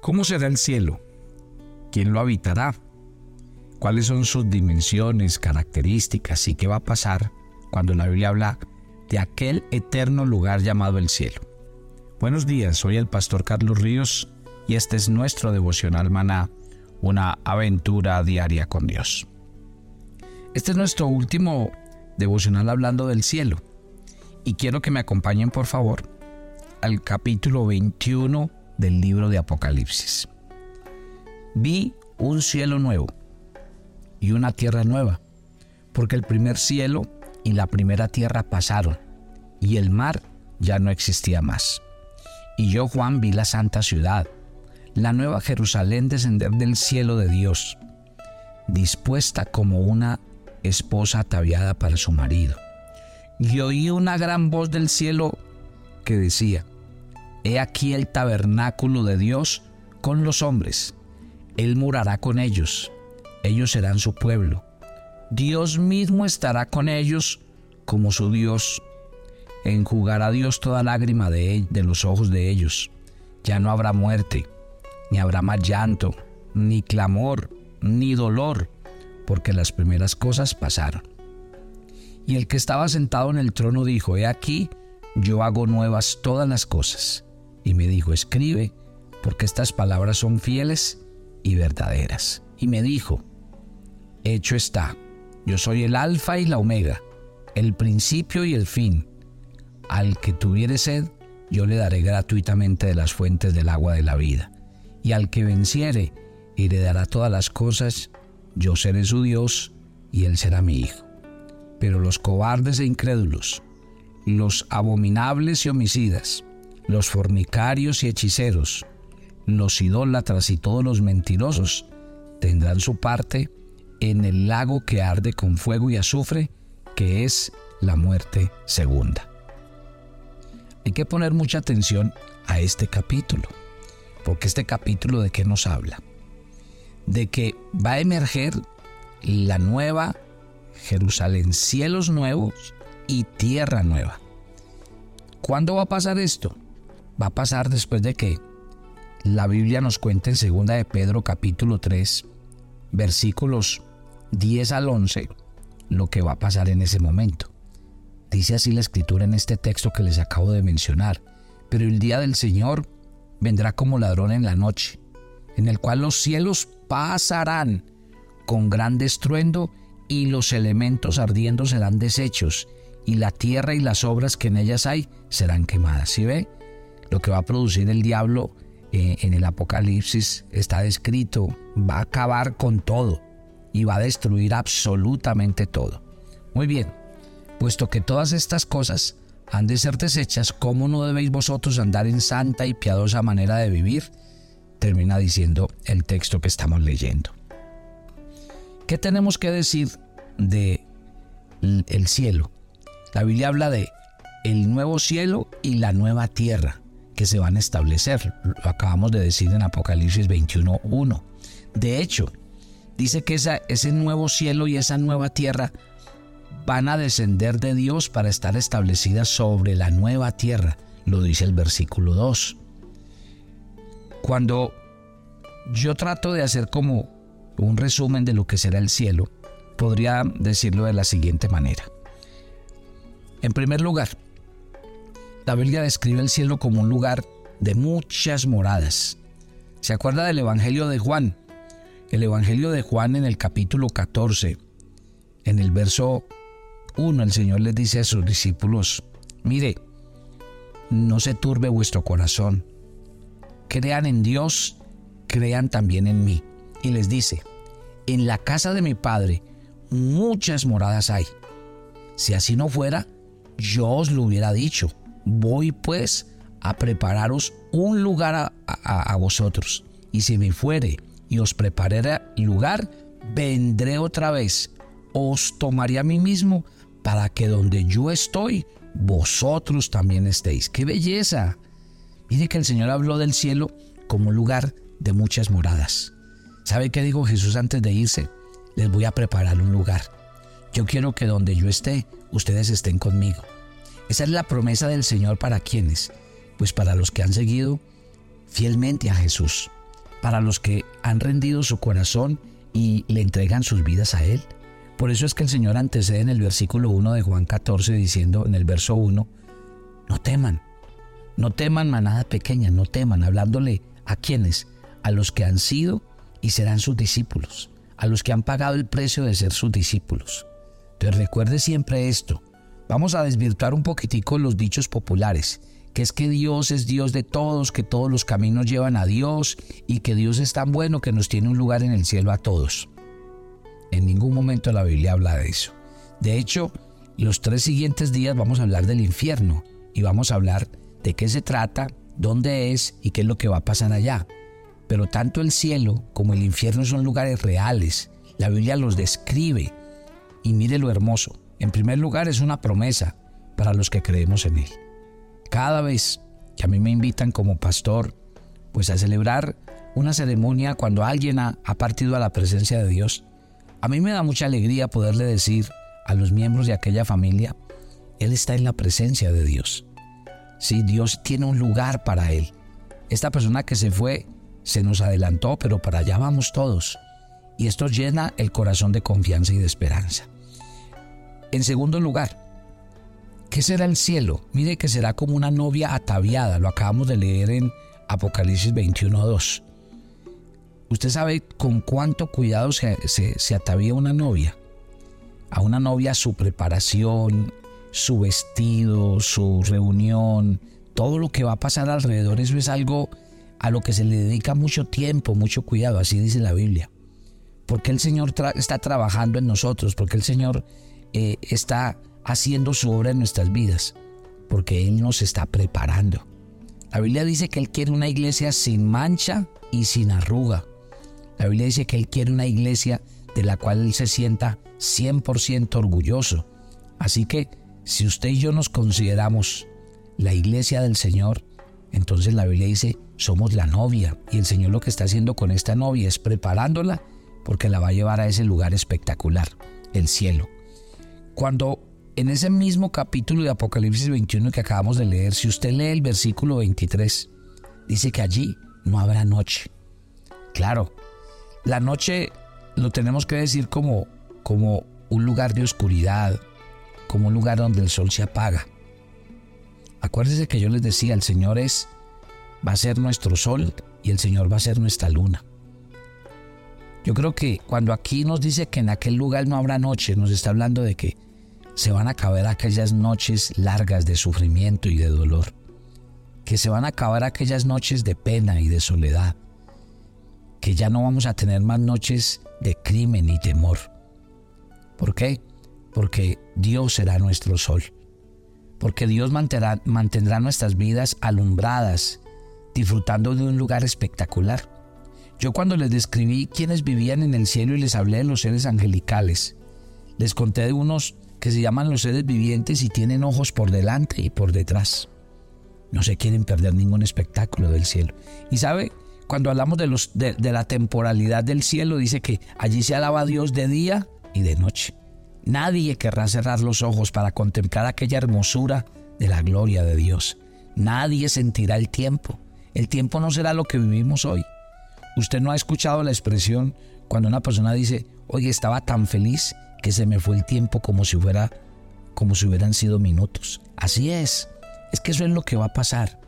¿Cómo será el cielo? ¿Quién lo habitará? ¿Cuáles son sus dimensiones, características y qué va a pasar cuando la Biblia habla de aquel eterno lugar llamado el cielo? Buenos días, soy el pastor Carlos Ríos y este es nuestro devocional maná, una aventura diaria con Dios. Este es nuestro último devocional hablando del cielo y quiero que me acompañen por favor al capítulo 21 del libro de Apocalipsis. Vi un cielo nuevo y una tierra nueva, porque el primer cielo y la primera tierra pasaron, y el mar ya no existía más. Y yo, Juan, vi la santa ciudad, la nueva Jerusalén descender del cielo de Dios, dispuesta como una esposa ataviada para su marido. Y oí una gran voz del cielo que decía, He aquí el tabernáculo de Dios con los hombres. Él morará con ellos. Ellos serán su pueblo. Dios mismo estará con ellos como su Dios. Enjugará Dios toda lágrima de, de los ojos de ellos. Ya no habrá muerte, ni habrá más llanto, ni clamor, ni dolor, porque las primeras cosas pasaron. Y el que estaba sentado en el trono dijo, He aquí, yo hago nuevas todas las cosas y me dijo, escribe, porque estas palabras son fieles y verdaderas. Y me dijo, hecho está, yo soy el alfa y la omega, el principio y el fin. Al que tuviere sed, yo le daré gratuitamente de las fuentes del agua de la vida. Y al que venciere, heredará todas las cosas, yo seré su Dios y él será mi hijo. Pero los cobardes e incrédulos, los abominables y homicidas, los fornicarios y hechiceros, los idólatras y todos los mentirosos tendrán su parte en el lago que arde con fuego y azufre, que es la muerte segunda. Hay que poner mucha atención a este capítulo, porque este capítulo de qué nos habla? De que va a emerger la nueva Jerusalén, cielos nuevos y tierra nueva. ¿Cuándo va a pasar esto? Va a pasar después de que la Biblia nos cuenta en 2 de Pedro capítulo 3, versículos 10 al 11, lo que va a pasar en ese momento. Dice así la escritura en este texto que les acabo de mencionar, pero el día del Señor vendrá como ladrón en la noche, en el cual los cielos pasarán con gran estruendo y los elementos ardiendo serán deshechos, y la tierra y las obras que en ellas hay serán quemadas. ¿Sí ve? Lo que va a producir el diablo eh, en el Apocalipsis está descrito, va a acabar con todo y va a destruir absolutamente todo. Muy bien, puesto que todas estas cosas han de ser desechas, ¿cómo no debéis vosotros andar en santa y piadosa manera de vivir? Termina diciendo el texto que estamos leyendo. ¿Qué tenemos que decir de el cielo? La Biblia habla de el nuevo cielo y la nueva tierra que se van a establecer. Lo acabamos de decir en Apocalipsis 21.1. De hecho, dice que esa, ese nuevo cielo y esa nueva tierra van a descender de Dios para estar establecidas sobre la nueva tierra. Lo dice el versículo 2. Cuando yo trato de hacer como un resumen de lo que será el cielo, podría decirlo de la siguiente manera. En primer lugar, la Biblia describe el cielo como un lugar de muchas moradas. ¿Se acuerda del Evangelio de Juan? El Evangelio de Juan en el capítulo 14, en el verso 1, el Señor les dice a sus discípulos, mire, no se turbe vuestro corazón, crean en Dios, crean también en mí. Y les dice, en la casa de mi Padre muchas moradas hay. Si así no fuera, yo os lo hubiera dicho Voy pues a prepararos un lugar a, vosotros. Y si me fuere y os prepararé lugar, vendré otra vez, os tomaré a mí mismo, para que donde yo estoy, vosotros también estéis. ¡Qué belleza! Mire que el Señor habló del cielo como un lugar de muchas moradas. ¿Sabe qué dijo Jesús antes de irse? Les voy a preparar un lugar. Yo quiero que donde yo esté, ustedes estén conmigo. Esa es la promesa del Señor para quienes, pues para los que han seguido fielmente a Jesús. para los que han rendido su corazón y le entregan sus vidas a Él. Por eso es que el Señor antecede en el versículo 1 de Juan 14 diciendo en el verso 1, no teman, no teman manada pequeña, no teman, hablándole a quienes, a los que han sido y serán sus discípulos, a los que han pagado el precio de ser sus discípulos. Entonces recuerde siempre esto. Vamos a desvirtuar un poquitico los dichos populares, que es que Dios es Dios de todos, que todos los caminos llevan a Dios y que Dios es tan bueno que nos tiene un lugar en el cielo a todos. En ningún momento la Biblia habla de eso. De hecho, los tres siguientes días vamos a hablar del infierno y vamos a hablar de qué se trata, dónde es y qué es lo que va a pasar allá. Pero tanto el cielo como el infierno son lugares reales. La Biblia los describe. Y mire lo hermoso. En primer lugar es una promesa para los que creemos en Él. Cada vez que a mí me invitan como pastor, pues a celebrar una ceremonia cuando alguien ha, partido a la presencia de Dios, a mí me da mucha alegría poderle decir a los miembros de aquella familia, Él está en la presencia de Dios. Sí, Dios tiene un lugar para Él. Esta persona que se fue se nos adelantó, pero para allá vamos todos. Y esto llena el corazón de confianza y de esperanza. En segundo lugar, ¿qué será el cielo? Mire que será como una novia ataviada, lo acabamos de leer en Apocalipsis 21.2. ¿Usted sabe con cuánto cuidado se, se atavía una novia? A una novia su preparación, su vestido, su reunión, todo lo que va a pasar alrededor, eso es algo a lo que se le dedica mucho tiempo, mucho cuidado, así dice la Biblia. Porque el Señor está trabajando en nosotros, porque el Señor eh, está haciendo su obra en nuestras vidas, porque Él nos está preparando. La Biblia dice que Él quiere una iglesia sin mancha y sin arruga. La Biblia dice que Él quiere una iglesia de la cual Él se sienta 100% orgulloso. Así que si usted y yo nos consideramos la iglesia del Señor, entonces la Biblia dice, somos la novia y el Señor lo que está haciendo con esta novia es preparándola porque la va a llevar a ese lugar espectacular, el cielo. Cuando en ese mismo capítulo de Apocalipsis 21 que acabamos de leer, si usted lee el versículo 23, dice que allí no habrá noche. Claro, la noche lo tenemos que decir como, como un lugar de oscuridad, como un lugar donde el sol se apaga. Acuérdense que yo les decía, el Señor es, va a ser nuestro sol y el Señor va a ser nuestra luna. Yo creo que cuando aquí nos dice que en aquel lugar no habrá noche, nos está hablando de que se van a acabar aquellas noches largas de sufrimiento y de dolor, que se van a acabar aquellas noches de pena y de soledad, que ya no vamos a tener más noches de crimen y temor. ¿Por qué? porque Dios será nuestro sol, porque Dios mantendrá, mantendrá nuestras vidas alumbradas, disfrutando de un lugar espectacular. Yo cuando les describí quienes vivían en el cielo y les hablé de los seres angelicales, les conté de unos que se llaman los seres vivientes y tienen ojos por delante y por detrás. No se quieren perder ningún espectáculo del cielo. Y sabe, cuando hablamos de, los, de, de la temporalidad del cielo, dice que allí se alaba a Dios de día y de noche. Nadie querrá cerrar los ojos para contemplar aquella hermosura de la gloria de Dios. Nadie sentirá el tiempo. El tiempo no será lo que vivimos hoy. Usted no ha escuchado la expresión cuando una persona dice, oye, estaba tan feliz que se me fue el tiempo como si fuera como si hubieran sido minutos. Así es. Es que eso es lo que va a pasar.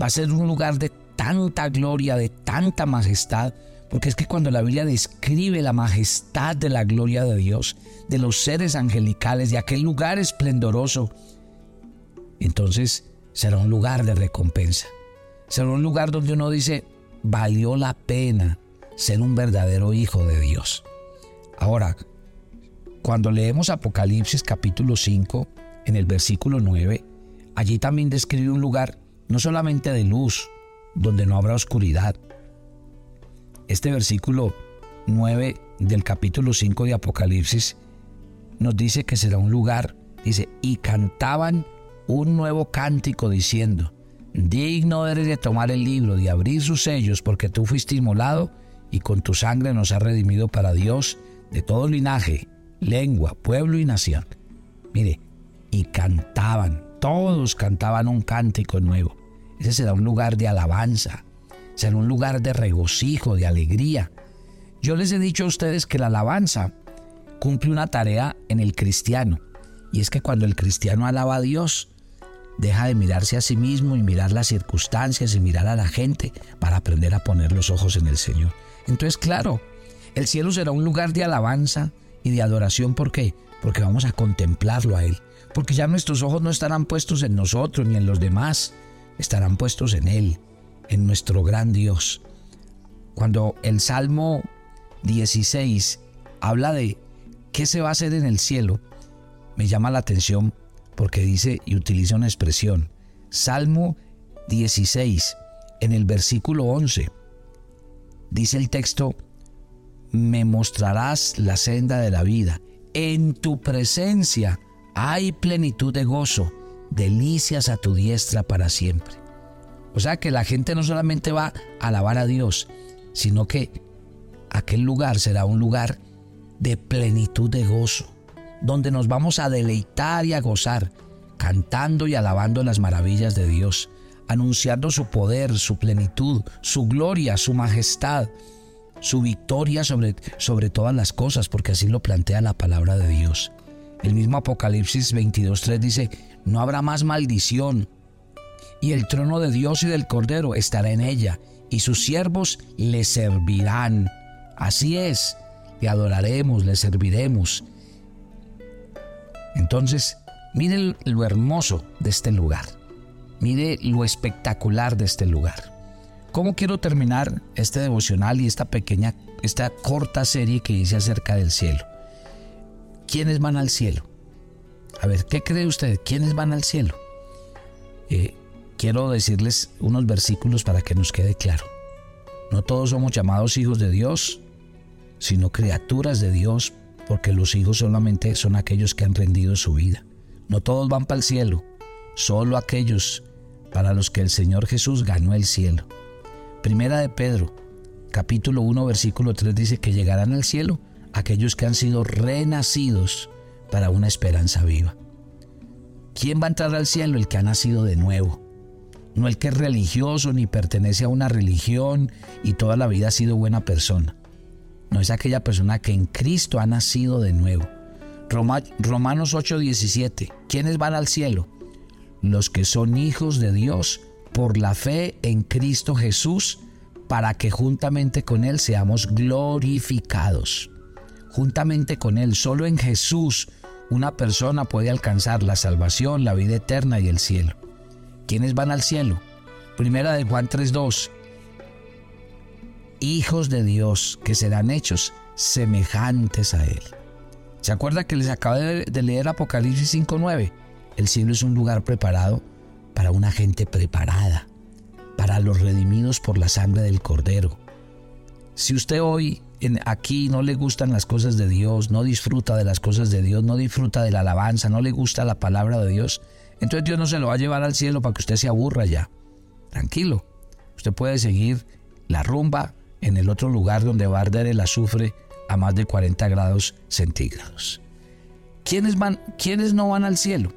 Va a ser un lugar de tanta gloria, de tanta majestad, porque es que cuando la Biblia describe la majestad de la gloria de Dios, de los seres angelicales, de aquel lugar esplendoroso, entonces será un lugar de recompensa. Será un lugar donde uno dice, valió la pena ser un verdadero hijo de Dios. Ahora, cuando leemos Apocalipsis capítulo 5, en el versículo 9, allí también describe un lugar no solamente de luz, donde no habrá oscuridad, este versículo 9 del capítulo 5 de Apocalipsis nos dice que será un lugar, dice, y cantaban un nuevo cántico diciendo, digno eres de tomar el libro, de abrir sus sellos, porque tú fuiste inmolado y con tu sangre nos has redimido para Dios de todo linaje, lengua, pueblo y nación. Mire, y cantaban, todos cantaban un cántico nuevo. Ese será un lugar de alabanza, será un lugar de regocijo, de alegría. Yo les he dicho a ustedes que la alabanza cumple una tarea en el cristiano, y es que cuando el cristiano alaba a Dios, deja de mirarse a sí mismo y mirar las circunstancias y mirar a la gente para aprender a poner los ojos en el Señor. Entonces, claro, el cielo será un lugar de alabanza y de adoración. ¿Por qué? Porque vamos a contemplarlo a Él. Porque ya nuestros ojos no estarán puestos en nosotros ni en los demás, estarán puestos en Él, en nuestro gran Dios. Cuando el Salmo 16 habla de qué se va a hacer en el cielo, me llama la atención porque dice y utiliza una expresión. Salmo 16, en el versículo 11, dice el texto, me mostrarás la senda de la vida. En tu presencia hay plenitud de gozo, delicias a tu diestra para siempre. O sea que la gente no solamente va a alabar a Dios, sino que aquel lugar será un lugar de plenitud de gozo, donde nos vamos a deleitar y a gozar, cantando y alabando las maravillas de Dios, anunciando su poder, su plenitud, su gloria, su majestad, su victoria sobre, sobre todas las cosas, porque así lo plantea la palabra de Dios. El mismo Apocalipsis 22.3 dice, no habrá más maldición, y el trono de Dios y del Cordero estará en ella, y sus siervos le servirán. Así es, le adoraremos, le serviremos. Entonces, mire lo hermoso de este lugar. Mire lo espectacular de este lugar. ¿Cómo quiero terminar este devocional y esta pequeña, esta corta serie que dice acerca del cielo? ¿Quiénes van al cielo? A ver, ¿qué cree usted? ¿Quiénes van al cielo? Eh, quiero decirles unos versículos para que nos quede claro. No todos somos llamados hijos de Dios, sino criaturas de Dios, porque los hijos solamente son aquellos que han rendido su vida. No todos van para el cielo, solo aquellos para los que el Señor Jesús ganó el cielo. Primera de Pedro, capítulo 1, versículo 3 dice que llegarán al cielo aquellos que han sido renacidos para una esperanza viva. ¿Quién va a entrar al cielo? El que ha nacido de nuevo. No el que es religioso ni pertenece a una religión y toda la vida ha sido buena persona. No es aquella persona que en Cristo ha nacido de nuevo. Romanos 8:17. ¿Quiénes van al cielo? Los que son hijos de Dios por la fe en Cristo Jesús, para que juntamente con Él seamos glorificados. Juntamente con Él, solo en Jesús, una persona puede alcanzar la salvación, la vida eterna y el cielo. ¿Quiénes van al cielo? Primera de Juan 3.2. Hijos de Dios que serán hechos semejantes a Él. ¿Se acuerda que les acabo de leer Apocalipsis 5.9? El cielo es un lugar preparado para una gente preparada, para los redimidos por la sangre del Cordero. Si usted hoy aquí no le gustan las cosas de Dios, no disfruta de las cosas de Dios, no disfruta de la alabanza, no le gusta la palabra de Dios, entonces Dios no se lo va a llevar al cielo para que usted se aburra ya. Tranquilo, usted puede seguir la rumba en el otro lugar donde va a arder el azufre a más de 40 grados centígrados. ¿Quiénes, van, ¿Quiénes no van al cielo?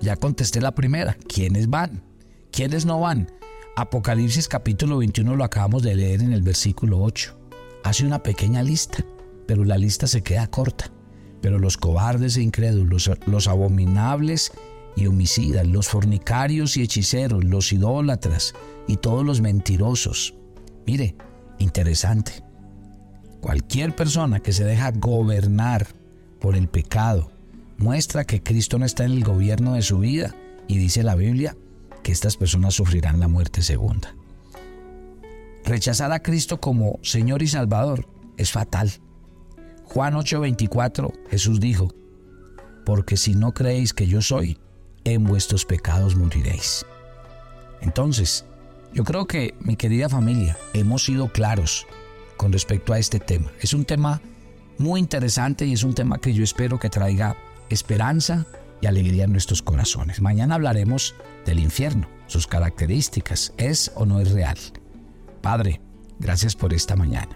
Ya contesté la primera. ¿Quiénes van? ¿Quiénes no van? Apocalipsis capítulo 21 lo acabamos de leer en el versículo 8. Hace una pequeña lista, pero la lista se queda corta. Pero los cobardes e incrédulos, los abominables y homicidas, los fornicarios y hechiceros, los idólatras y todos los mentirosos. Mire, interesante. Cualquier persona que se deja gobernar por el pecado, muestra que Cristo no está en el gobierno de su vida y dice la Biblia que estas personas sufrirán la muerte segunda. Rechazar a Cristo como Señor y Salvador es fatal. Juan 8:24 Jesús dijo, porque si no creéis que yo soy, en vuestros pecados moriréis. Entonces, yo creo que, mi querida familia, hemos sido claros con respecto a este tema. Es un tema muy interesante y es un tema que yo espero que traiga esperanza y alegría en nuestros corazones. Mañana hablaremos del infierno, sus características, es o no es real. Padre, gracias por esta mañana.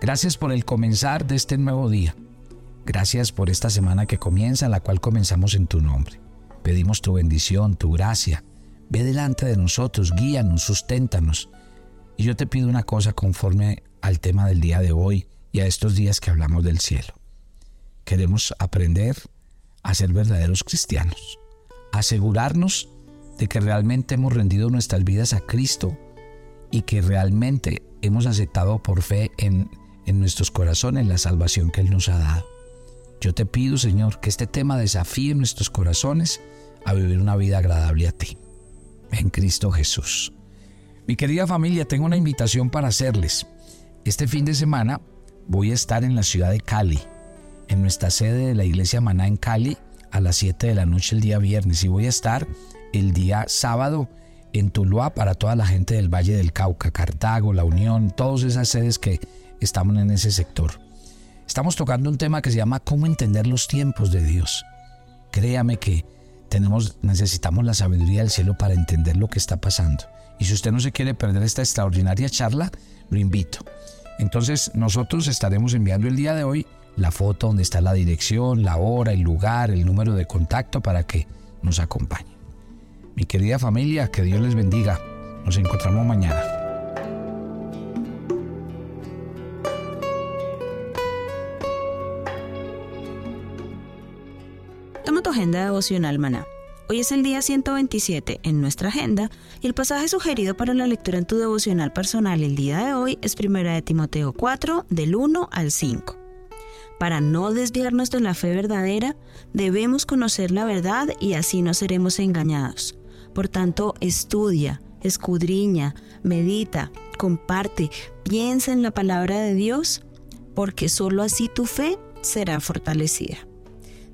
Gracias por el comenzar de este nuevo día. Gracias por esta semana que comienza, la cual comenzamos en tu nombre. Pedimos tu bendición, tu gracia. Ve delante de nosotros, guíanos, susténtanos. Y yo te pido una cosa conforme al tema del día de hoy y a estos días que hablamos del cielo. Queremos aprender a ser verdaderos cristianos, asegurarnos de que realmente hemos rendido nuestras vidas a Cristo y que realmente hemos aceptado por fe en, en nuestros corazones la salvación que Él nos ha dado. Yo te pido, Señor, que este tema desafíe nuestros corazones a vivir una vida agradable a ti. En Cristo Jesús. Mi querida familia, tengo una invitación para hacerles. Este fin de semana voy a estar en la ciudad de Cali, en nuestra sede de la iglesia Maná en Cali, a las 7 de la noche el día viernes. Y voy a estar el día sábado en Tuluá para toda la gente del Valle del Cauca, Cartago, La Unión, todas esas sedes que estamos en ese sector. Estamos tocando un tema que se llama cómo entender los tiempos de Dios. Créame que tenemos, necesitamos la sabiduría del cielo para entender lo que está pasando. Y si usted no se quiere perder esta extraordinaria charla, lo invito. Entonces nosotros estaremos enviando el día de hoy la foto donde está la dirección, la hora, el lugar, el número de contacto para que nos acompañe. Mi querida familia, que Dios les bendiga. Nos encontramos mañana. Toma tu agenda devocional, maná Hoy es el día 127 en nuestra agenda y el pasaje sugerido para la lectura en tu devocional personal el día de hoy es 1 de Timoteo 4 del 1 al 5. Para no desviarnos de la fe verdadera, debemos conocer la verdad y así no seremos engañados. Por tanto, estudia, escudriña, medita, comparte, piensa en la palabra de Dios, porque sólo así tu fe será fortalecida.